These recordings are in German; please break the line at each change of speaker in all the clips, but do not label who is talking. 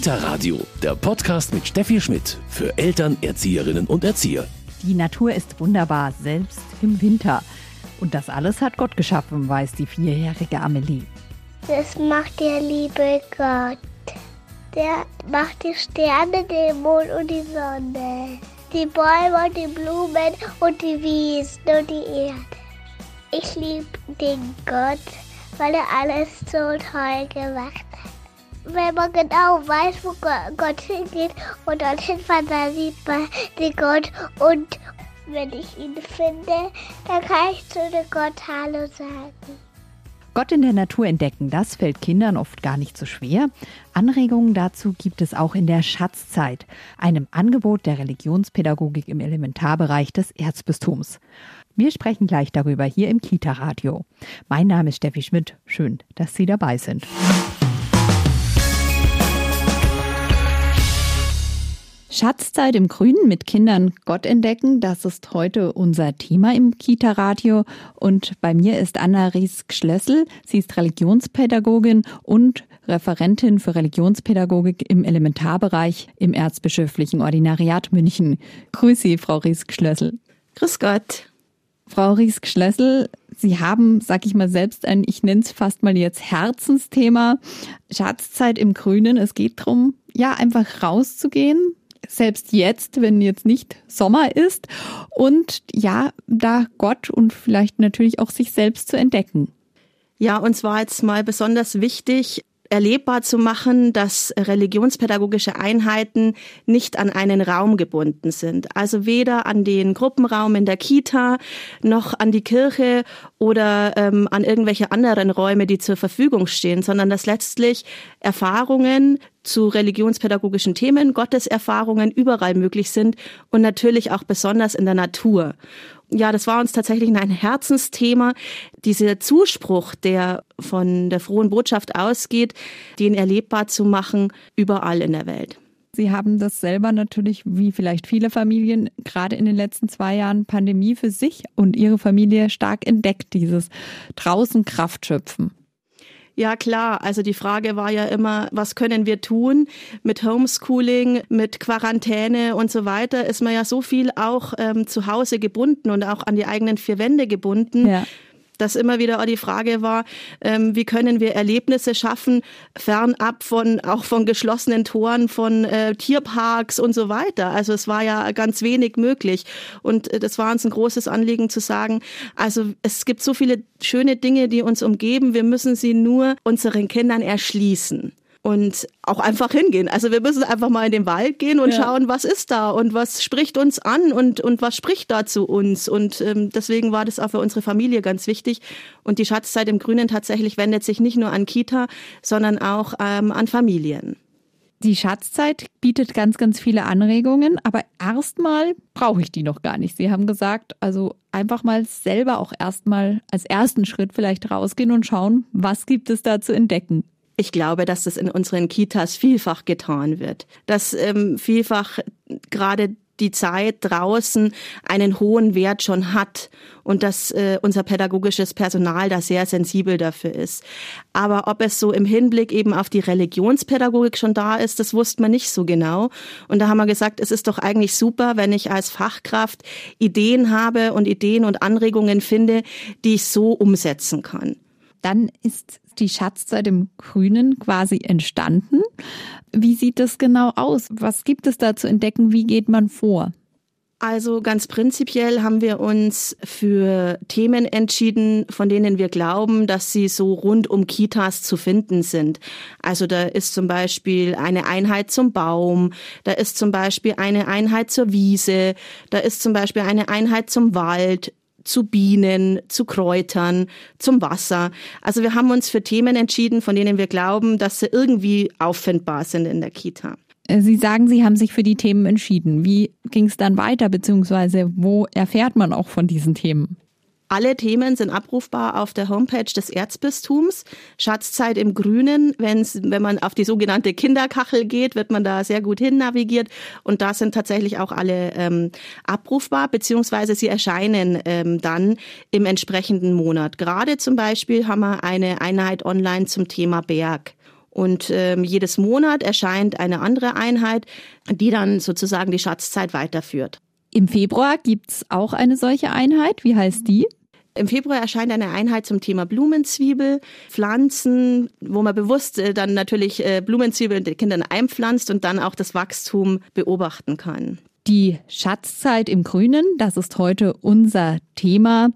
Kita Radio, der Podcast mit Steffi Schmidt für Eltern, Erzieherinnen und Erzieher.
Die Natur ist wunderbar, selbst im Winter. Und das alles hat Gott geschaffen, weiß die vierjährige Amelie.
Das macht der liebe Gott. Der macht die Sterne, den Mond und die Sonne. Die Bäume und die Blumen und die Wiesen und die Erde. Ich liebe den Gott, weil er alles so toll gemacht hat. Wenn man genau weiß, wo Gott hingeht und dorthin fährt, dann sieht man den Gott. Und wenn ich ihn finde, dann kann ich zu dem Gott Hallo sagen.
Gott in der Natur entdecken, das fällt Kindern oft gar nicht so schwer. Anregungen dazu gibt es auch in der Schatzzeit, einem Angebot der Religionspädagogik im Elementarbereich des Erzbistums. Wir sprechen gleich darüber hier im Kita-Radio. Mein Name ist Steffi Schmidt. Schön, dass Sie dabei sind. Schatzzeit im Grünen mit Kindern Gott entdecken, das ist heute unser Thema im Kita-Radio. Und bei mir ist Anna Ries-Schlössel. Sie ist Religionspädagogin und Referentin für Religionspädagogik im Elementarbereich im Erzbischöflichen Ordinariat München. Grüße Sie, Frau Ries-Schlössel.
Grüß Gott.
Frau Ries-Schlössel, Sie haben, sag ich mal selbst, ein, ich nenne es fast mal jetzt Herzensthema, Schatzzeit im Grünen. Es geht darum, ja, einfach rauszugehen, selbst jetzt, wenn jetzt nicht Sommer ist und ja, da Gott und vielleicht natürlich auch sich selbst zu entdecken.
Ja, uns war jetzt mal besonders wichtig, erlebbar zu machen, dass religionspädagogische Einheiten nicht an einen Raum gebunden sind. Also weder an den Gruppenraum in der Kita noch an die Kirche oder ähm, an irgendwelche anderen Räume, die zur Verfügung stehen, sondern dass letztlich Erfahrungen zu religionspädagogischen Themen, Gotteserfahrungen überall möglich sind und natürlich auch besonders in der Natur ja, das war uns tatsächlich ein Herzensthema. Dieser Zuspruch, der von der frohen Botschaft ausgeht, den erlebbar zu machen, überall in der Welt.
Sie haben das selber natürlich, wie vielleicht viele Familien, gerade in den letzten zwei Jahren Pandemie für sich und Ihre Familie stark entdeckt, dieses draußen Kraft schöpfen.
Ja, klar. Also die Frage war ja immer, was können wir tun mit Homeschooling, mit Quarantäne und so weiter? Ist man ja so viel auch ähm, zu Hause gebunden und auch an die eigenen vier Wände gebunden. Ja dass immer wieder auch die Frage war, ähm, wie können wir Erlebnisse schaffen, fernab von auch von geschlossenen Toren, von äh, Tierparks und so weiter. Also es war ja ganz wenig möglich. Und äh, das war uns ein großes Anliegen zu sagen, also es gibt so viele schöne Dinge, die uns umgeben, wir müssen sie nur unseren Kindern erschließen und auch einfach hingehen. Also wir müssen einfach mal in den Wald gehen und ja. schauen, was ist da und was spricht uns an und, und was spricht da zu uns. Und ähm, deswegen war das auch für unsere Familie ganz wichtig. Und die Schatzzeit im Grünen tatsächlich wendet sich nicht nur an Kita, sondern auch ähm, an Familien.
Die Schatzzeit bietet ganz, ganz viele Anregungen, aber erstmal brauche ich die noch gar nicht. Sie haben gesagt, also einfach mal selber auch erstmal als ersten Schritt vielleicht rausgehen und schauen, was gibt es da zu entdecken.
Ich glaube, dass das in unseren Kitas vielfach getan wird. Dass ähm, vielfach gerade die Zeit draußen einen hohen Wert schon hat und dass äh, unser pädagogisches Personal da sehr sensibel dafür ist. Aber ob es so im Hinblick eben auf die Religionspädagogik schon da ist, das wusste man nicht so genau. Und da haben wir gesagt, es ist doch eigentlich super, wenn ich als Fachkraft Ideen habe und Ideen und Anregungen finde, die ich so umsetzen kann.
Dann ist die Schatzzeit im Grünen quasi entstanden. Wie sieht das genau aus? Was gibt es da zu entdecken? Wie geht man vor?
Also ganz prinzipiell haben wir uns für Themen entschieden, von denen wir glauben, dass sie so rund um Kitas zu finden sind. Also da ist zum Beispiel eine Einheit zum Baum, da ist zum Beispiel eine Einheit zur Wiese, da ist zum Beispiel eine Einheit zum Wald, zu Bienen, zu Kräutern, zum Wasser. Also wir haben uns für Themen entschieden, von denen wir glauben, dass sie irgendwie auffindbar sind in der Kita.
Äh, sie sagen, Sie haben sich für die Themen entschieden. Wie ging es dann weiter, beziehungsweise wo erfährt man auch von diesen Themen?
Alle Themen sind abrufbar auf der Homepage des Erzbistums. Schatzzeit im Grünen. Wenn's, wenn man auf die sogenannte Kinderkachel geht, wird man da sehr gut hin navigiert. Und da sind tatsächlich auch alle ähm, abrufbar, beziehungsweise sie erscheinen ähm, dann im entsprechenden Monat. Gerade zum Beispiel haben wir eine Einheit online zum Thema Berg. Und ähm, jedes Monat erscheint eine andere Einheit, die dann sozusagen die Schatzzeit weiterführt.
Im Februar gibt's auch eine solche Einheit. Wie heißt die?
Im Februar erscheint eine Einheit zum Thema Blumenzwiebel, Pflanzen, wo man bewusst äh, dann natürlich äh, Blumenzwiebeln den Kindern einpflanzt und dann auch das Wachstum beobachten kann.
Die Schatzzeit im Grünen, das ist heute unser Thema.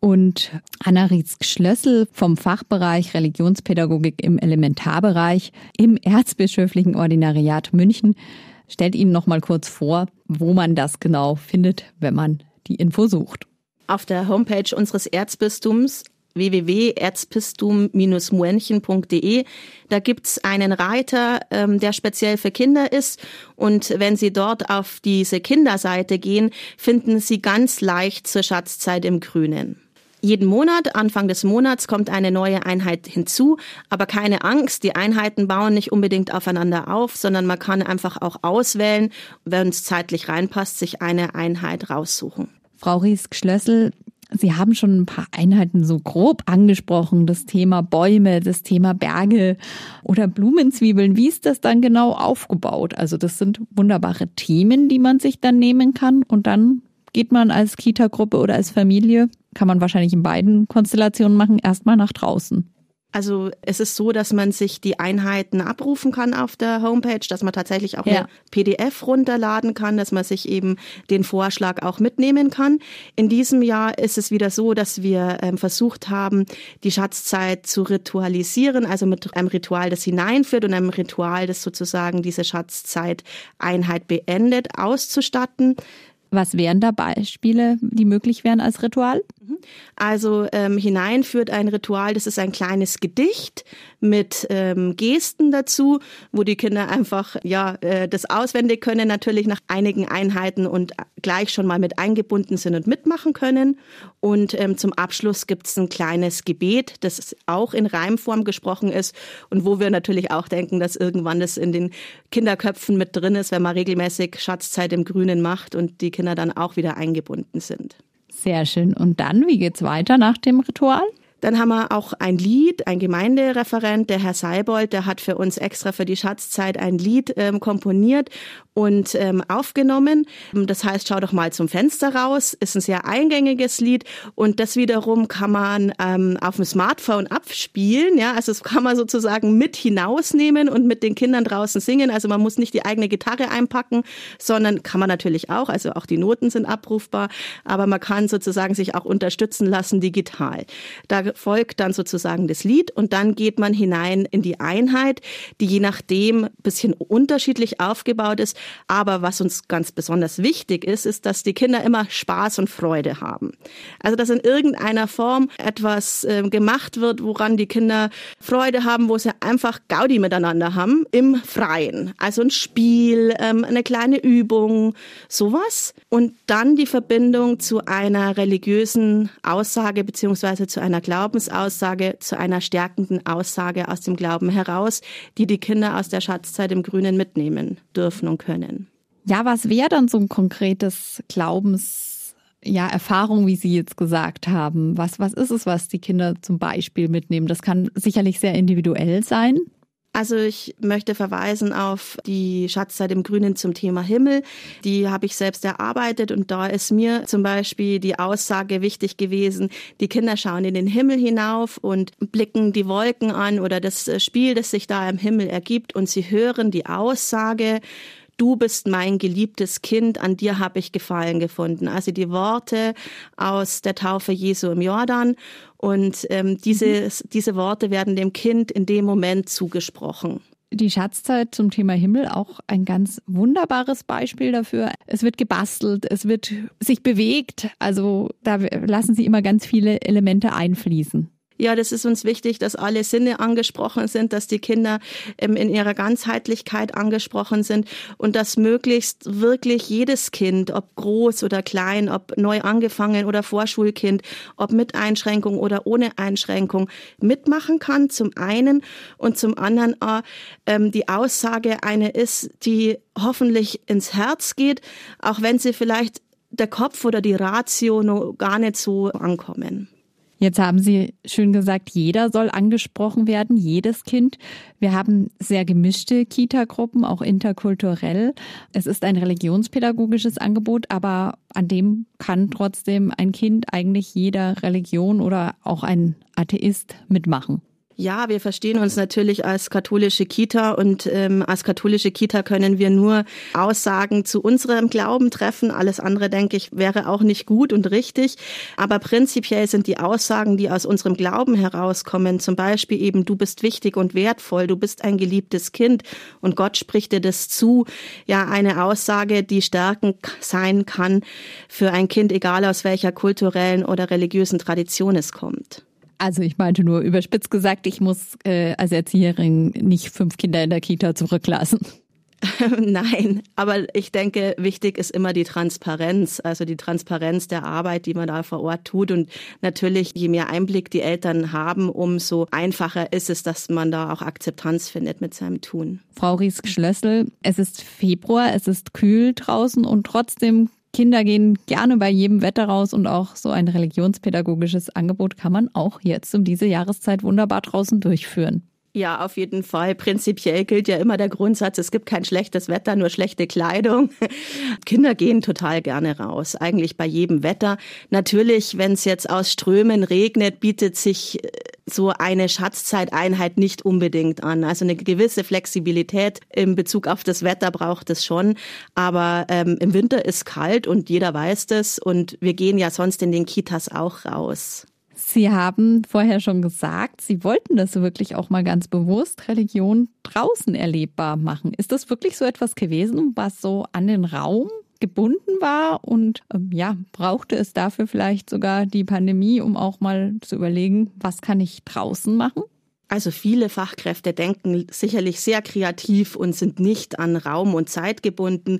Und Anna Riesk-Schlössel vom Fachbereich Religionspädagogik im Elementarbereich im Erzbischöflichen Ordinariat München stellt Ihnen noch mal kurz vor, wo man das genau findet, wenn man die Info sucht.
Auf der Homepage unseres Erzbistums www.erzbistum-muenchen.de. Da gibt's einen Reiter, ähm, der speziell für Kinder ist. Und wenn Sie dort auf diese Kinderseite gehen, finden Sie ganz leicht zur Schatzzeit im Grünen. Jeden Monat, Anfang des Monats, kommt eine neue Einheit hinzu. Aber keine Angst, die Einheiten bauen nicht unbedingt aufeinander auf, sondern man kann einfach auch auswählen, wenn es zeitlich reinpasst, sich eine Einheit raussuchen.
Frau Riesk-Schlössel, Sie haben schon ein paar Einheiten so grob angesprochen, das Thema Bäume, das Thema Berge oder Blumenzwiebeln. Wie ist das dann genau aufgebaut? Also das sind wunderbare Themen, die man sich dann nehmen kann und dann geht man als Kita-Gruppe oder als Familie kann man wahrscheinlich in beiden Konstellationen machen, erstmal nach draußen.
Also es ist so, dass man sich die Einheiten abrufen kann auf der Homepage, dass man tatsächlich auch
Ja.
eine PDF runterladen kann, dass man sich eben den Vorschlag auch mitnehmen kann. In diesem Jahr ist es wieder so, dass wir ähm, versucht haben, die Schatzzeit zu ritualisieren, also mit einem Ritual, das hineinführt und einem Ritual, das sozusagen diese Schatzzeit-Einheit beendet, auszustatten.
Was wären da Beispiele, die möglich wären als Ritual?
Also ähm, hinein führt ein Ritual, das ist ein kleines Gedicht mit ähm, Gesten dazu, wo die Kinder einfach ja äh, das auswendig können, natürlich nach einigen Einheiten und gleich schon mal mit eingebunden sind und mitmachen können. Und ähm, zum Abschluss gibt es ein kleines Gebet, das auch in Reimform gesprochen ist und wo wir natürlich auch denken, dass irgendwann das in den Kinderköpfen mit drin ist, wenn man regelmäßig Schatzzeit im Grünen macht und die Kinder dann auch wieder eingebunden sind.
Sehr schön. Und dann, wie geht's weiter nach dem Ritual?
Dann haben wir auch ein Lied, ein Gemeindereferent, der Herr Seibold, der hat für uns extra für die Schatzzeit ein Lied ähm, komponiert und ähm, aufgenommen. Das heißt, schau doch mal zum Fenster raus, ist ein sehr eingängiges Lied und das wiederum kann man ähm, auf dem Smartphone abspielen. Ja, also das kann man sozusagen mit hinausnehmen und mit den Kindern draußen singen. Also man muss nicht die eigene Gitarre einpacken, sondern kann man natürlich auch. Also auch die Noten sind abrufbar, aber man kann sozusagen sich auch unterstützen lassen digital. Da folgt dann sozusagen das Lied und dann geht man hinein in die Einheit, die je nachdem bisschen unterschiedlich aufgebaut ist. Aber was uns ganz besonders wichtig ist, ist, dass die Kinder immer Spaß und Freude haben. Also dass in irgendeiner Form etwas äh, gemacht wird, woran die Kinder Freude haben, wo sie einfach Gaudi miteinander haben im Freien. Also ein Spiel, ähm, eine kleine Übung, sowas. Und dann die Verbindung zu einer religiösen Aussage beziehungsweise zu einer Glaubensaussage, zu einer stärkenden Aussage aus dem Glauben heraus, die die Kinder aus der Schatzzeit im Grünen mitnehmen dürfen und können.
Ja, was wäre dann so ein konkretes Glaubens, ja, Erfahrung, wie Sie jetzt gesagt haben? Was, was ist es, was die Kinder zum Beispiel mitnehmen? Das kann sicherlich sehr individuell sein.
Also ich möchte verweisen auf die Schatzzeit im Grünen zum Thema Himmel. Die habe ich selbst erarbeitet und da ist mir zum Beispiel die Aussage wichtig gewesen, die Kinder schauen in den Himmel hinauf und blicken die Wolken an oder das Spiel, das sich da im Himmel ergibt und sie hören die Aussage, Du bist mein geliebtes Kind, an dir habe ich Gefallen gefunden. Also die Worte aus der Taufe Jesu im Jordan. Und ähm, diese, diese Worte werden dem Kind in dem Moment zugesprochen.
Die Schatzzeit zum Thema Himmel auch ein ganz wunderbares Beispiel dafür. Es wird gebastelt, es wird sich bewegt. Also da lassen Sie immer ganz viele Elemente einfließen.
Ja, das ist uns wichtig, dass alle Sinne angesprochen sind, dass die Kinder ähm, in ihrer Ganzheitlichkeit angesprochen sind und dass möglichst wirklich jedes Kind, ob groß oder klein, ob neu angefangen oder Vorschulkind, ob mit Einschränkung oder ohne Einschränkung mitmachen kann, zum einen und zum anderen äh, ähm, die Aussage eine ist, die hoffentlich ins Herz geht, auch wenn sie vielleicht der Kopf oder die Ratio noch gar nicht so ankommen.
Jetzt haben Sie schön gesagt, jeder soll angesprochen werden, jedes Kind. Wir haben sehr gemischte Kita-Gruppen, auch interkulturell. Es ist ein religionspädagogisches Angebot, aber an dem kann trotzdem ein Kind eigentlich jeder Religion oder auch ein Atheist mitmachen.
Ja, wir verstehen uns natürlich als katholische Kita und ähm, als katholische Kita können wir nur Aussagen zu unserem Glauben treffen. Alles andere, denke ich, wäre auch nicht gut und richtig. Aber prinzipiell sind die Aussagen, die aus unserem Glauben herauskommen, zum Beispiel eben, du bist wichtig und wertvoll, du bist ein geliebtes Kind und Gott spricht dir das zu, ja, eine Aussage, die stärkend sein kann für ein Kind, egal aus welcher kulturellen oder religiösen Tradition es kommt.
Also ich meinte nur überspitzt gesagt, ich muss äh, als Erzieherin nicht fünf Kinder in der Kita zurücklassen.
Nein, aber ich denke, wichtig ist immer die Transparenz, also die Transparenz der Arbeit, die man da vor Ort tut. Und natürlich, je mehr Einblick die Eltern haben, umso einfacher ist es, dass man da auch Akzeptanz findet mit seinem Tun.
Frau Riesk-Schlössel, es ist Februar, es ist kühl draußen und trotzdem Kinder gehen gerne bei jedem Wetter raus und auch so ein religionspädagogisches Angebot kann man auch jetzt um diese Jahreszeit wunderbar draußen durchführen.
Ja, auf jeden Fall. Prinzipiell gilt ja immer der Grundsatz, es gibt kein schlechtes Wetter, nur schlechte Kleidung. Kinder gehen total gerne raus, eigentlich bei jedem Wetter. Natürlich, wenn es jetzt aus Strömen regnet, bietet sich äh, so eine Schatzzeiteinheit nicht unbedingt an. Also eine gewisse Flexibilität in Bezug auf das Wetter braucht es schon. Aber ähm, im Winter ist kalt und jeder weiß das und wir gehen ja sonst in den Kitas auch raus.
Sie haben vorher schon gesagt, Sie wollten das wirklich auch mal ganz bewusst Religion draußen erlebbar machen. Ist das wirklich so etwas gewesen, was so an den Raum gebunden war und ähm, ja, brauchte es dafür vielleicht sogar die Pandemie, um auch mal zu überlegen, was kann ich draußen machen?
Also viele Fachkräfte denken sicherlich sehr kreativ und sind nicht an Raum und Zeit gebunden.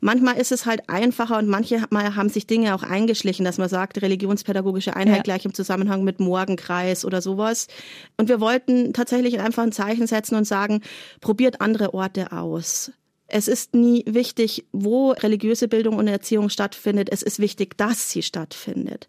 Manchmal ist es halt einfacher und manchmal haben sich Dinge auch eingeschlichen, dass man sagt, religionspädagogische Einheit ja. gleich im Zusammenhang mit Morgenkreis oder sowas. Und wir wollten tatsächlich einfach ein Zeichen setzen und sagen, probiert andere Orte aus. Es ist nie wichtig, wo religiöse Bildung und Erziehung stattfindet. Es ist wichtig, dass sie stattfindet.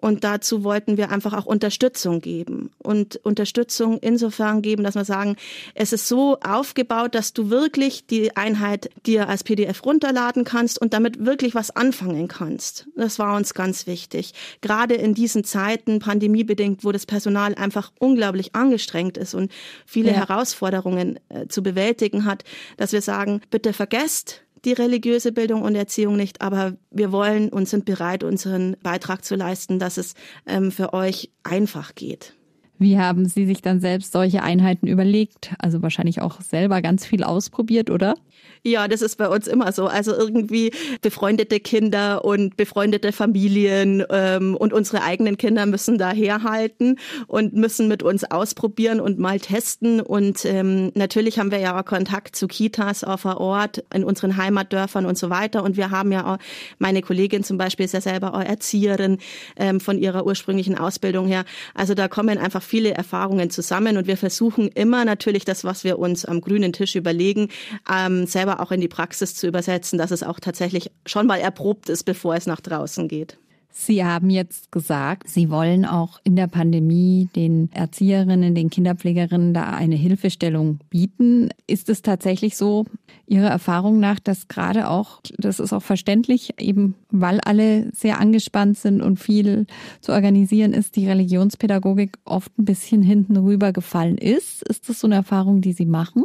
Und dazu wollten wir einfach auch Unterstützung geben. Und Unterstützung insofern geben, dass wir sagen, es ist so aufgebaut, dass du wirklich die Einheit dir als PDF runterladen kannst und damit wirklich was anfangen kannst. Das war uns ganz wichtig. Gerade in diesen Zeiten, pandemiebedingt, wo das Personal einfach unglaublich angestrengt ist und viele ja. Herausforderungen äh, zu bewältigen hat, dass wir sagen, bitte vergesst die religiöse Bildung und Erziehung nicht, aber wir wollen und sind bereit, unseren Beitrag zu leisten, dass es ähm, für euch einfach geht.
Wie haben Sie sich dann selbst solche Einheiten überlegt? Also wahrscheinlich auch selber ganz viel ausprobiert, oder?
Ja, das ist bei uns immer so. Also irgendwie befreundete Kinder und befreundete Familien ähm, und unsere eigenen Kinder müssen da herhalten und müssen mit uns ausprobieren und mal testen. Und ähm, natürlich haben wir ja auch Kontakt zu Kitas auf der Ort, in unseren Heimatdörfern und so weiter. Und wir haben ja auch, meine Kollegin zum Beispiel ist ja selber auch Erzieherin ähm, von ihrer ursprünglichen Ausbildung her. Also da kommen einfach viele Erfahrungen zusammen und wir versuchen immer natürlich das, was wir uns am grünen Tisch überlegen, ähm, selber auch in die Praxis zu übersetzen, dass es auch tatsächlich schon mal erprobt ist, bevor es nach draußen geht.
Sie haben jetzt gesagt, Sie wollen auch in der Pandemie den Erzieherinnen, den Kinderpflegerinnen da eine Hilfestellung bieten. Ist es tatsächlich so, Ihrer Erfahrung nach, dass gerade auch, das ist auch verständlich, eben weil alle sehr angespannt sind und viel zu organisieren ist, die Religionspädagogik oft ein bisschen hinten rübergefallen ist? Ist das so eine Erfahrung, die Sie machen?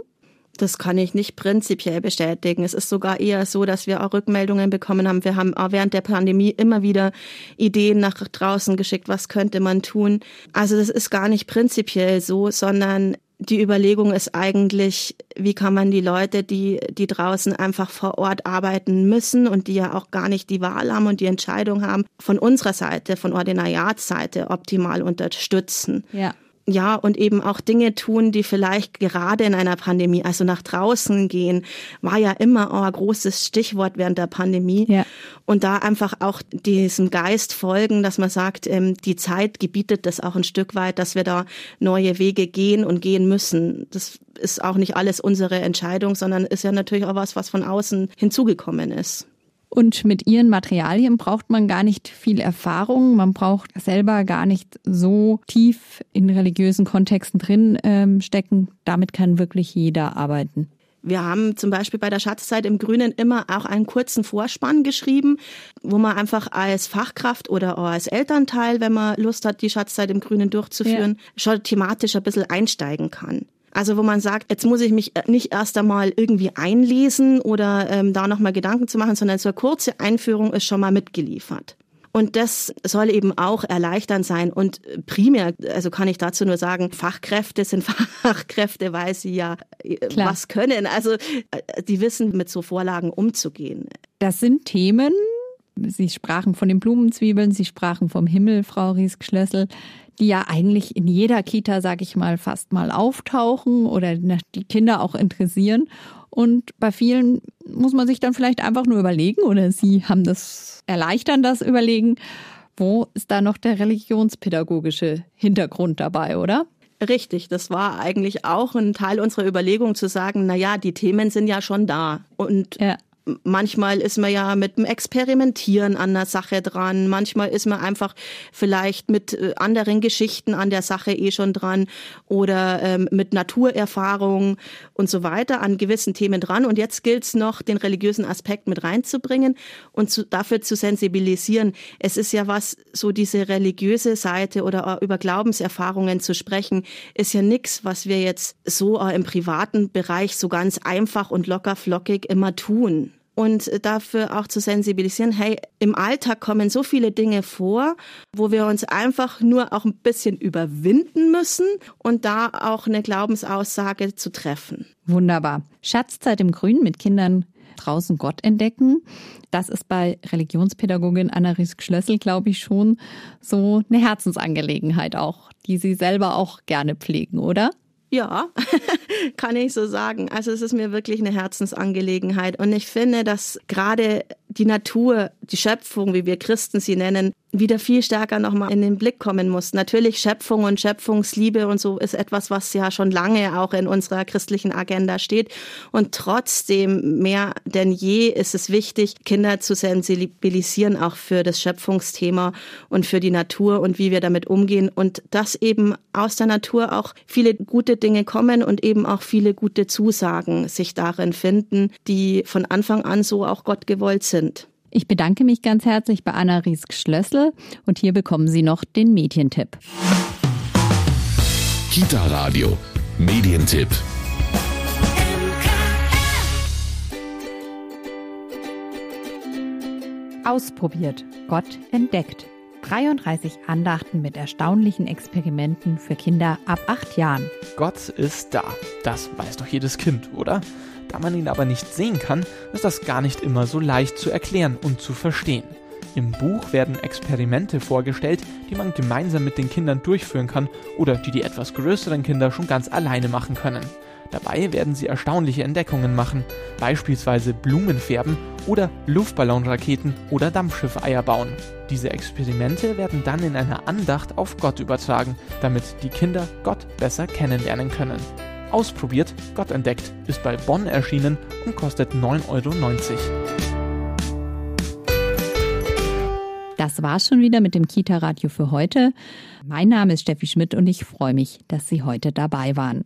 Das kann ich nicht prinzipiell bestätigen. Es ist sogar eher so, dass wir auch Rückmeldungen bekommen haben. Wir haben auch während der Pandemie immer wieder Ideen nach draußen geschickt, was könnte man tun. Also das ist gar nicht prinzipiell so, sondern die Überlegung ist eigentlich, wie kann man die Leute, die, die draußen einfach vor Ort arbeiten müssen und die ja auch gar nicht die Wahl haben und die Entscheidung haben, von unserer Seite, von Ordinariatsseite optimal unterstützen.
Ja
ja, und eben auch Dinge tun, die vielleicht gerade in einer Pandemie, also nach draußen gehen, war ja immer auch ein großes Stichwort während der Pandemie.
Ja.
Und da einfach auch diesem Geist folgen, dass man sagt, ähm, die Zeit gebietet das auch ein Stück weit, dass wir da neue Wege gehen und gehen müssen. Das ist auch nicht alles unsere Entscheidung, sondern ist ja natürlich auch was, was von außen hinzugekommen ist.
Und mit ihren Materialien braucht man gar nicht viel Erfahrung. Man braucht selber gar nicht so tief in religiösen Kontexten drin ähm, stecken. Damit kann wirklich jeder arbeiten.
Wir haben zum Beispiel bei der Schatzzeit im Grünen immer auch einen kurzen Vorspann geschrieben, wo man einfach als Fachkraft oder auch als Elternteil, wenn man Lust hat, die Schatzzeit im Grünen durchzuführen, ja. schon thematisch ein bisschen einsteigen kann. Also wo man sagt, jetzt muss ich mich nicht erst einmal irgendwie einlesen oder ähm, da nochmal Gedanken zu machen, sondern so eine kurze Einführung ist schon mal mitgeliefert. Und das soll eben auch erleichternd sein. Und primär, also kann ich dazu nur sagen, Fachkräfte sind Fachkräfte, weil sie ja äh, Klar. was können. Also äh, die wissen, mit so Vorlagen umzugehen.
Das sind Themen, Sie sprachen von den Blumenzwiebeln, Sie sprachen vom Himmel, Frau Riesk-Schlössel, die ja eigentlich in jeder Kita, sage ich mal, fast mal auftauchen oder die Kinder auch interessieren. Und bei vielen muss man sich dann vielleicht einfach nur überlegen, oder Sie haben das, erleichtern das Überlegen, wo ist da noch der religionspädagogische Hintergrund dabei, oder?
Richtig, das war eigentlich auch ein Teil unserer Überlegung zu sagen, na ja, die Themen sind ja schon da und ja manchmal ist man ja mit dem Experimentieren an der Sache dran, manchmal ist man einfach vielleicht mit äh, anderen Geschichten an der Sache eh schon dran oder ähm, mit Naturerfahrung und so weiter an gewissen Themen dran. Und jetzt gilt es noch, den religiösen Aspekt mit reinzubringen und zu, dafür zu sensibilisieren. Es ist ja was, so diese religiöse Seite oder über Glaubenserfahrungen zu sprechen, ist ja nichts, was wir jetzt so im privaten Bereich so ganz einfach und locker flockig immer tun und dafür auch zu sensibilisieren, hey, im Alltag kommen so viele Dinge vor, wo wir uns einfach nur auch ein bisschen überwinden müssen und da auch eine Glaubensaussage zu treffen.
Wunderbar. Schatzzeit im Grün mit Kindern draußen Gott entdecken. Das ist bei Religionspädagogin Anna-Ries Schlössel, glaube ich, schon so eine Herzensangelegenheit auch, die Sie selber auch gerne pflegen, oder?
Ja, kann ich so sagen. Also es ist mir wirklich eine Herzensangelegenheit. Und ich finde, dass gerade die Natur, die Schöpfung, wie wir Christen sie nennen, wieder viel stärker nochmal in den Blick kommen muss. Natürlich Schöpfung und Schöpfungsliebe und so ist etwas, was ja schon lange auch in unserer christlichen Agenda steht. Und trotzdem mehr denn je ist es wichtig, Kinder zu sensibilisieren auch für das Schöpfungsthema und für die Natur und wie wir damit umgehen und dass eben aus der Natur auch viele gute Dinge kommen und eben auch viele gute Zusagen sich darin finden, die von Anfang an so auch Gott gewollt sind.
Ich bedanke mich ganz herzlich bei Anna Riesk-Schlössel und hier bekommen Sie noch den Medientipp.
Kita Radio, Medientipp.
Ausprobiert, Gott entdeckt. 33 Andachten mit erstaunlichen Experimenten für Kinder ab acht Jahren.
Gott ist da. Das weiß doch jedes Kind, oder? Da man ihn aber nicht sehen kann, ist das gar nicht immer so leicht zu erklären und zu verstehen. Im Buch werden Experimente vorgestellt, die man gemeinsam mit den Kindern durchführen kann oder die die etwas größeren Kinder schon ganz alleine machen können. Dabei werden sie erstaunliche Entdeckungen machen, beispielsweise Blumen färben oder Luftballonraketen oder Dampfschiffeier bauen. Diese Experimente werden dann in einer Andacht auf Gott übertragen, damit die Kinder Gott besser kennenlernen können. Ausprobiert, Gott entdeckt ist bei Bonn erschienen und kostet 9,90 Euro.
Das war's schon wieder mit dem Kita-Radio für heute. Mein Name ist Steffi Schmidt und ich freue mich, dass Sie heute dabei waren.